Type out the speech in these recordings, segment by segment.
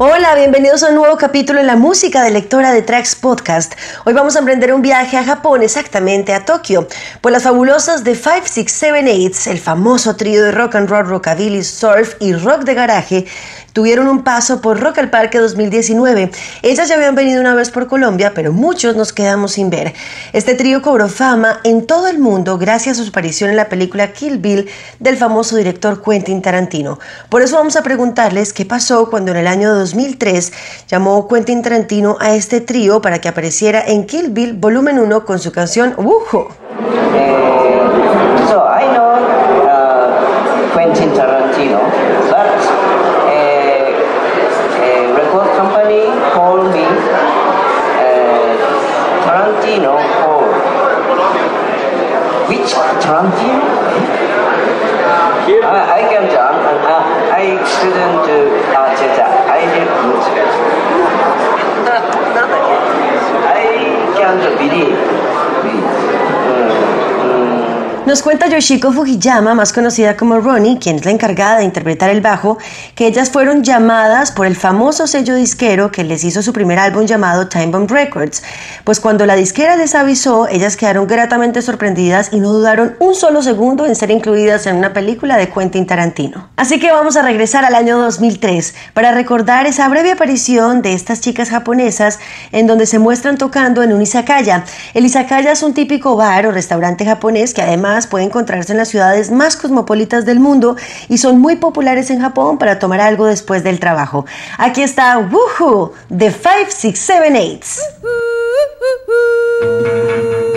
Hola, bienvenidos a un nuevo capítulo en la música de lectora de Tracks Podcast. Hoy vamos a emprender un viaje a Japón, exactamente a Tokio, por las fabulosas de 5678, el famoso trío de rock and roll, rockabilly, surf y rock de garaje, tuvieron un paso por Rock al Parque 2019. Ellas ya habían venido una vez por Colombia, pero muchos nos quedamos sin ver. Este trío cobró fama en todo el mundo gracias a su aparición en la película Kill Bill del famoso director Quentin Tarantino. Por eso vamos a preguntarles qué pasó cuando en el año 2003 llamó Quentin Tarantino a este trío para que apareciera en Kill Bill Volumen 1 con su canción Wujo. 三者比例。Nos cuenta Yoshiko Fujiyama, más conocida como Ronnie, quien es la encargada de interpretar el bajo, que ellas fueron llamadas por el famoso sello disquero que les hizo su primer álbum llamado Time Bomb Records. Pues cuando la disquera les avisó, ellas quedaron gratamente sorprendidas y no dudaron un solo segundo en ser incluidas en una película de Quentin Tarantino. Así que vamos a regresar al año 2003 para recordar esa breve aparición de estas chicas japonesas en donde se muestran tocando en un izakaya. El izakaya es un típico bar o restaurante japonés que además puede encontrarse en las ciudades más cosmopolitas del mundo y son muy populares en Japón para tomar algo después del trabajo. Aquí está Woohoo de 5678.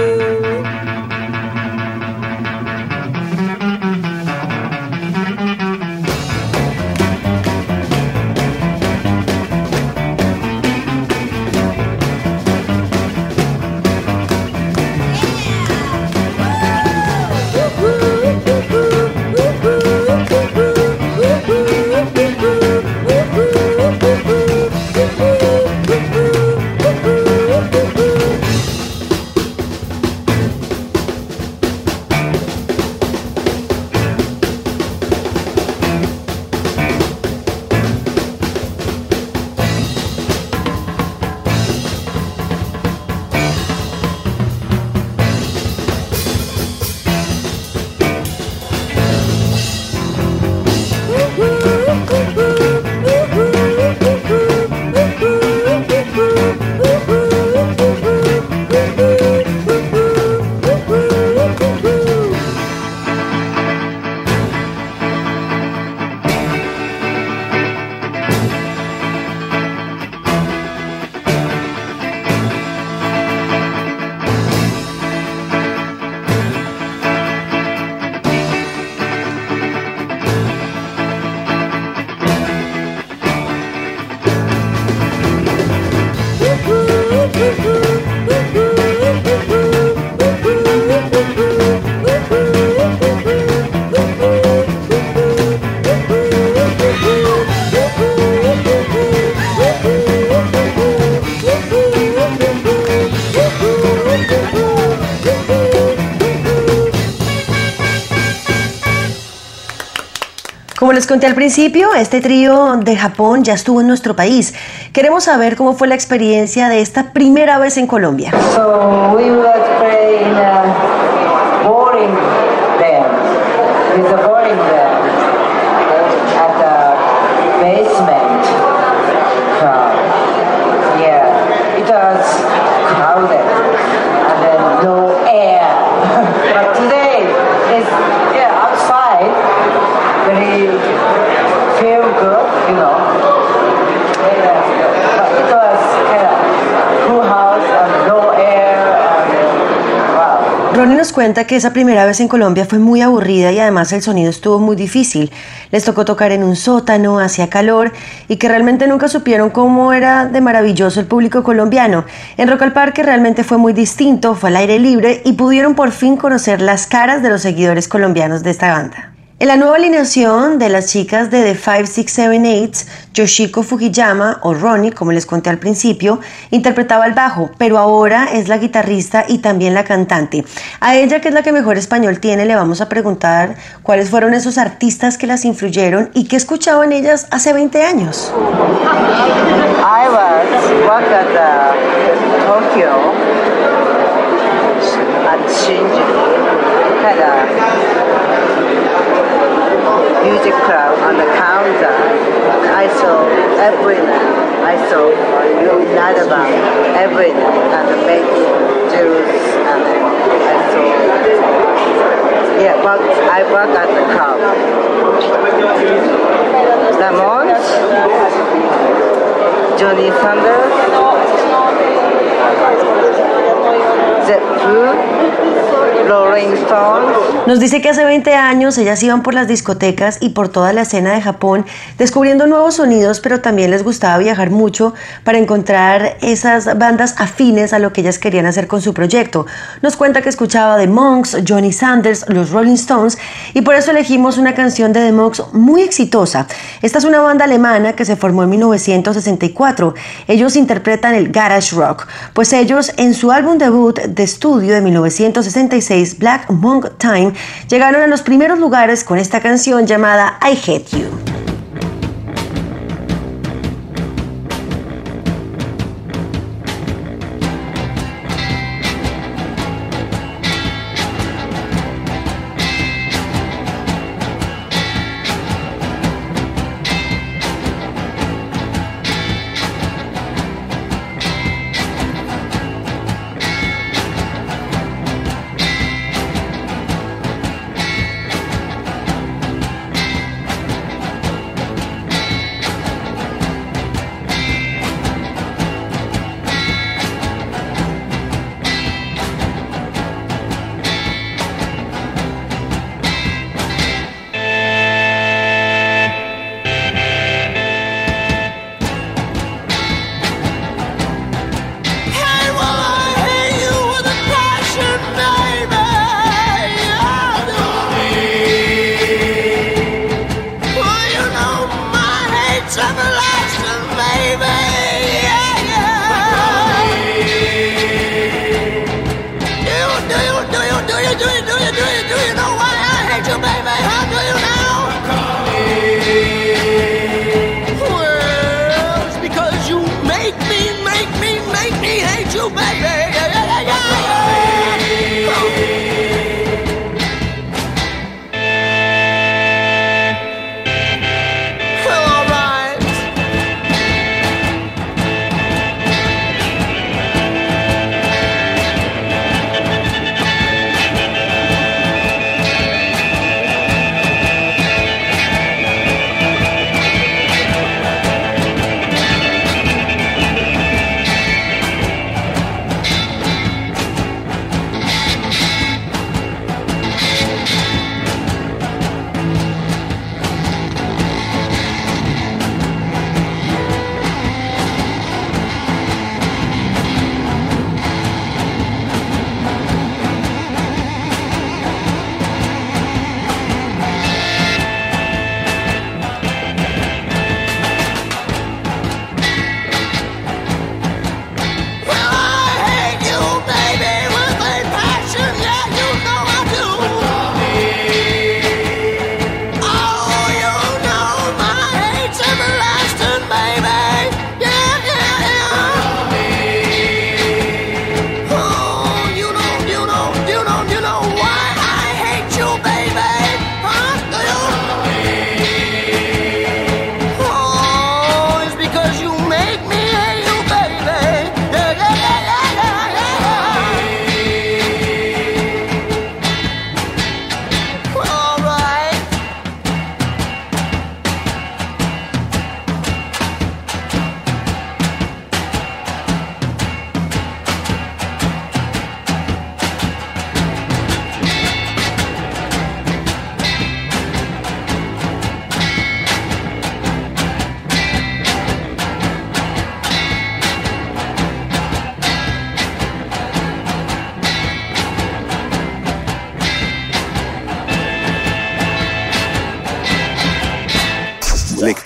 Les conté al principio, este trío de Japón ya estuvo en nuestro país. Queremos saber cómo fue la experiencia de esta primera vez en Colombia. We would play in a boring band, with a boring band at the basement club. Yeah, it was crowded and then no air. but today it's yeah outside, very feel good, you know. Yeah, but it was kind of cool house and no air and Ronnie nos cuenta que esa primera vez en Colombia fue muy aburrida y además el sonido estuvo muy difícil. Les tocó tocar en un sótano, hacía calor y que realmente nunca supieron cómo era de maravilloso el público colombiano. En Rock al Parque realmente fue muy distinto, fue al aire libre y pudieron por fin conocer las caras de los seguidores colombianos de esta banda. En la nueva alineación de las chicas de The 5678, Yoshiko Fujiyama, o Ronnie, como les conté al principio, interpretaba el bajo, pero ahora es la guitarrista y también la cantante. A ella, que es la que mejor español tiene, le vamos a preguntar cuáles fueron esos artistas que las influyeron y qué escuchaban ellas hace 20 años. I was work at uh, Tokyo music club on the counter. I saw every. I saw band every night and make juice and I saw yeah, but I work at the club. Lamont, Johnny Sanders, The Who, Rolling Stones. Nos dice que hace 20 años ellas iban por las discotecas y por toda la escena de Japón descubriendo nuevos sonidos, pero también les gustaba viajar mucho para encontrar esas bandas afines a lo que ellas querían hacer con su proyecto. Nos cuenta que escuchaba The Monks, Johnny Sanders, los Rolling Stones y por eso elegimos una canción de The Monks muy exitosa. Esta es una banda alemana que se formó en 1964. Ellos interpretan el garage rock, pues ellos en su álbum debut de estudio de 1966, Black Monk Time, llegaron a los primeros lugares con esta canción llamada I Hate You.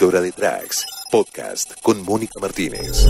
Lectora de Tracks, podcast con Mónica Martínez.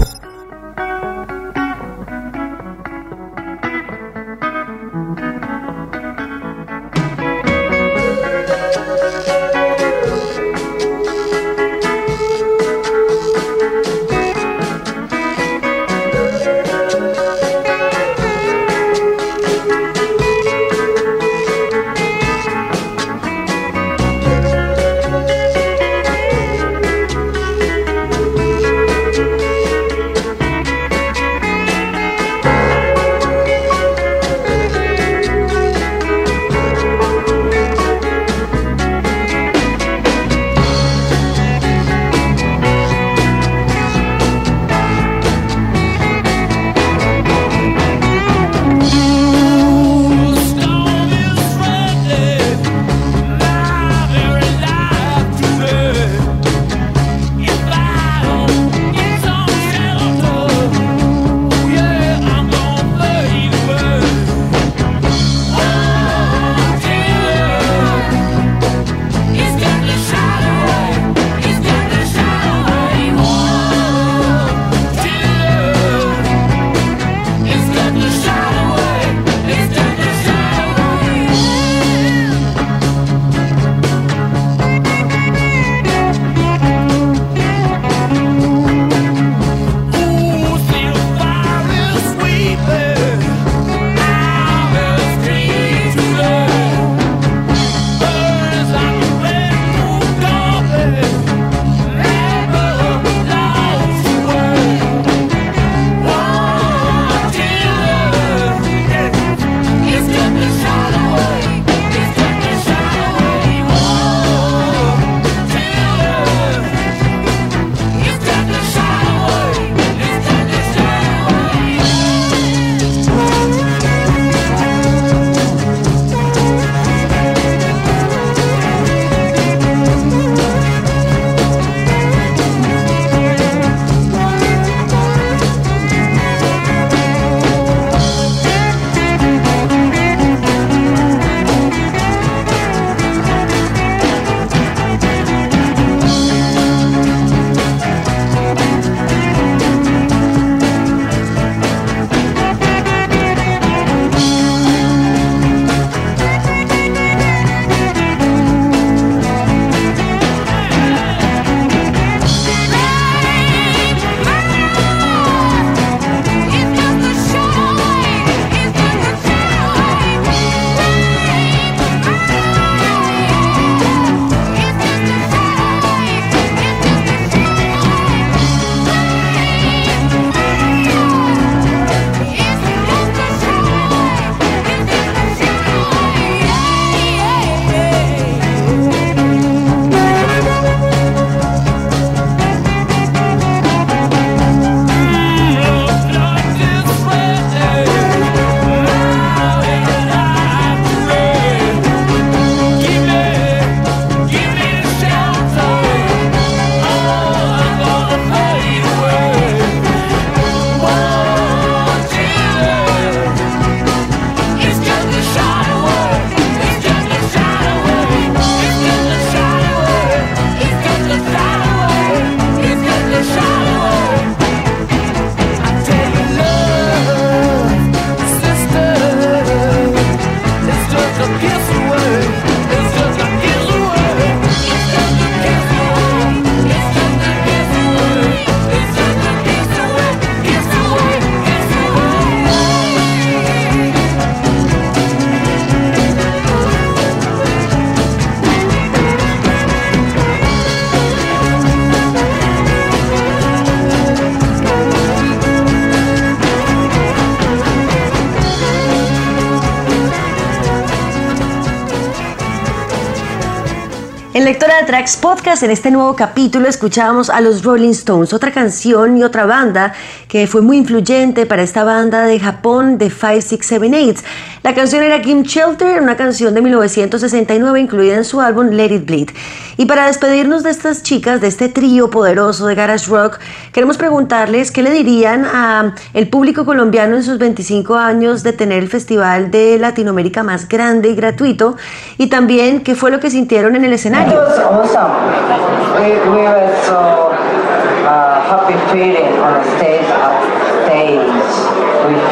Lectora de Tracks Podcast, en este nuevo capítulo escuchábamos a los Rolling Stones, otra canción y otra banda que fue muy influyente para esta banda de Japón de 5678. La canción era Kim Shelter, una canción de 1969 incluida en su álbum Let It Bleed. Y para despedirnos de estas chicas, de este trío poderoso de garage rock, queremos preguntarles qué le dirían a el público colombiano en sus 25 años de tener el festival de Latinoamérica más grande y gratuito y también qué fue lo que sintieron en el escenario.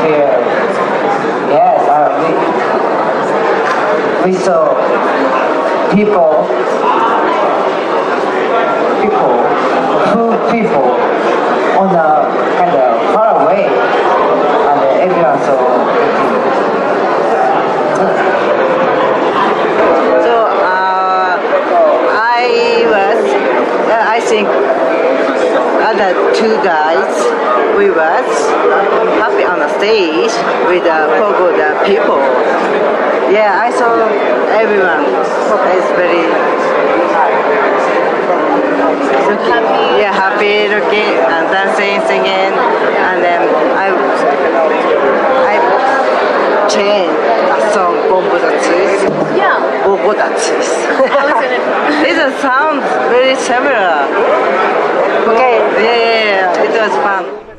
We we, saw people, people, two people on the kind of far away, and everyone saw. So uh, I was, uh, I think other two guys, we was happy on the stage with the pogo the people. Yeah, I saw everyone It's very happy. Yeah, happy looking and dancing, singing, and then I I changed a song Bombo Datsus. Yeah. Bogo Datsus. How is it? it sounds very similar.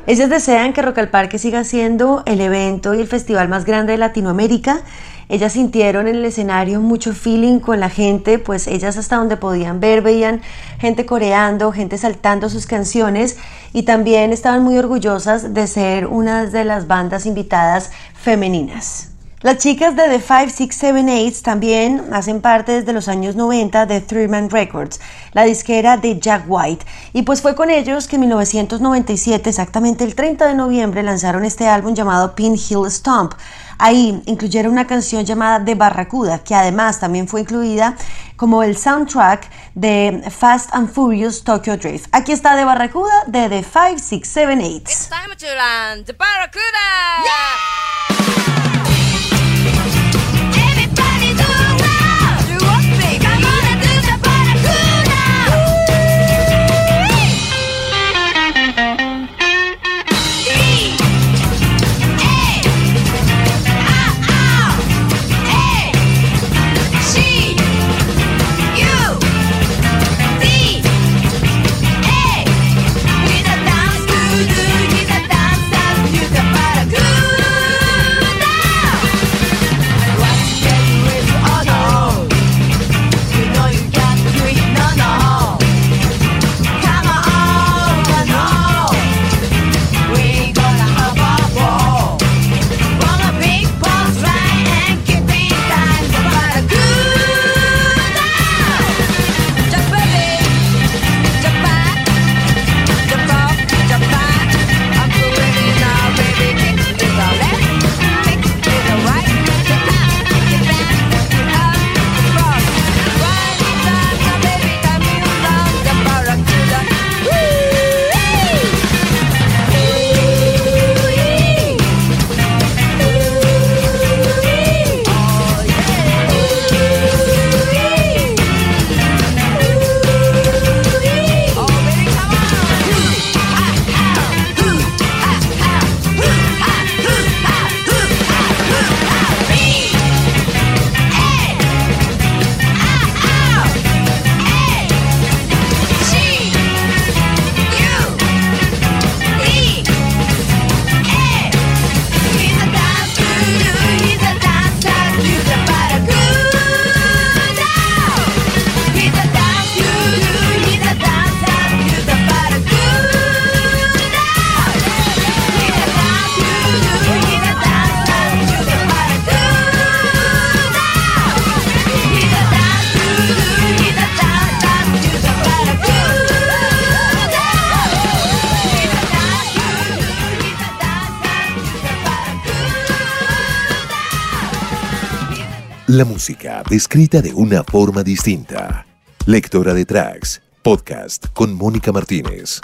Ellas desean que Rock al Parque siga siendo el evento y el festival más grande de Latinoamérica. Ellas sintieron en el escenario mucho feeling con la gente, pues ellas hasta donde podían ver veían gente coreando, gente saltando sus canciones y también estaban muy orgullosas de ser una de las bandas invitadas femeninas. Las chicas de The 5678 también hacen parte desde los años 90 de Three Man Records, la disquera de Jack White. Y pues fue con ellos que en 1997, exactamente el 30 de noviembre, lanzaron este álbum llamado Pin Hill Stomp. Ahí incluyeron una canción llamada The Barracuda, que además también fue incluida como el soundtrack de Fast and Furious Tokyo Drift. Aquí está The Barracuda de The 5678. It's time to run The Barracuda! La música descrita de una forma distinta. Lectora de tracks. Podcast con Mónica Martínez.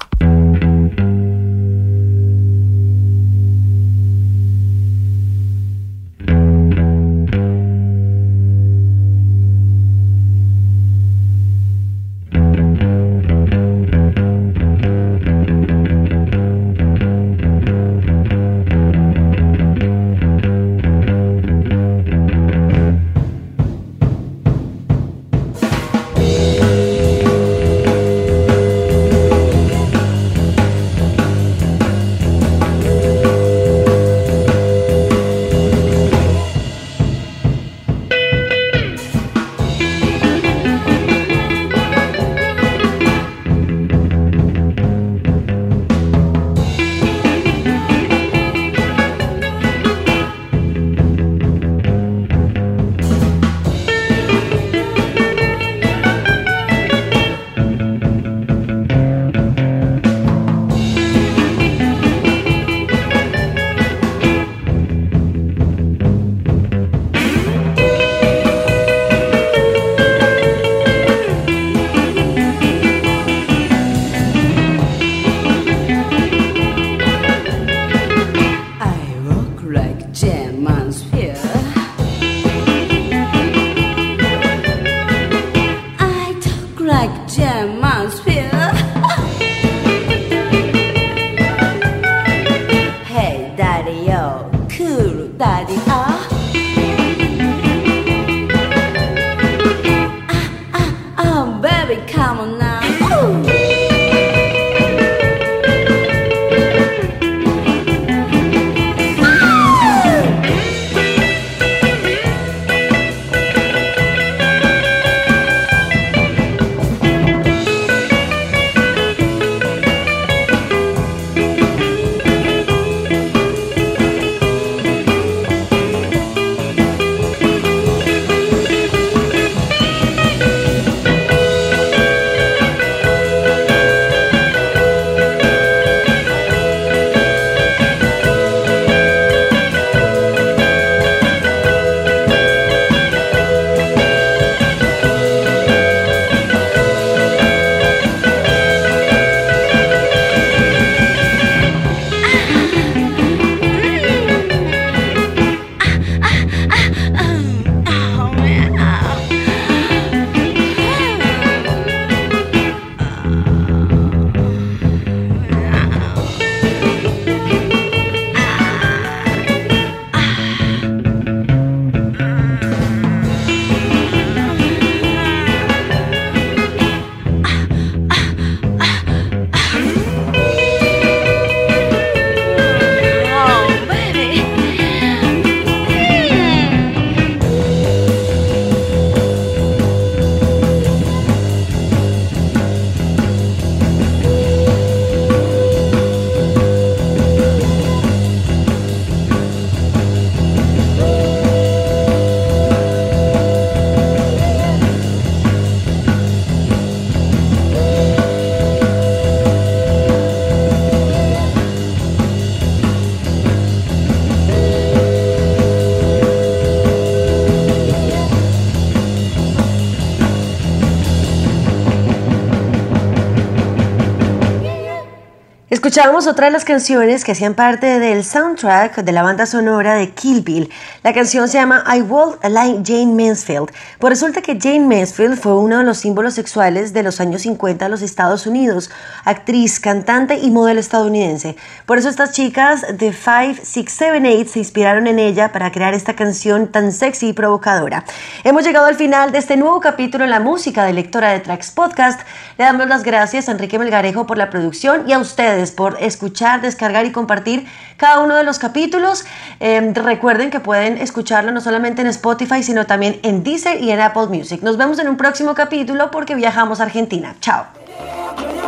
Escuchábamos otra de las canciones que hacían parte del soundtrack de la banda sonora de Kill Bill. La canción se llama I Walk Like Jane Mansfield. Pues resulta que Jane Mansfield fue uno de los símbolos sexuales de los años 50 de los Estados Unidos, actriz, cantante y modelo estadounidense. Por eso estas chicas de 5, 6, 7, 8 se inspiraron en ella para crear esta canción tan sexy y provocadora. Hemos llegado al final de este nuevo capítulo en la música de Lectora de Tracks Podcast. Le damos las gracias a Enrique Melgarejo por la producción y a ustedes por escuchar, descargar y compartir cada uno de los capítulos. Em, recuerden que escucharlo no solamente en Spotify, sino también en Deezer y en Apple Music. Nos vemos en un próximo capítulo porque viajamos a Argentina. Chao.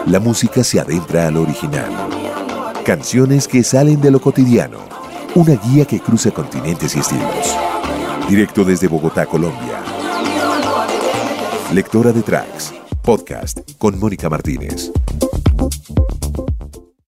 La música se adentra al original. Canciones que salen de lo cotidiano. Una guía que cruza continentes y estilos. Directo desde Bogotá, Colombia. Lectora de Tracks. Podcast con Mónica Martínez.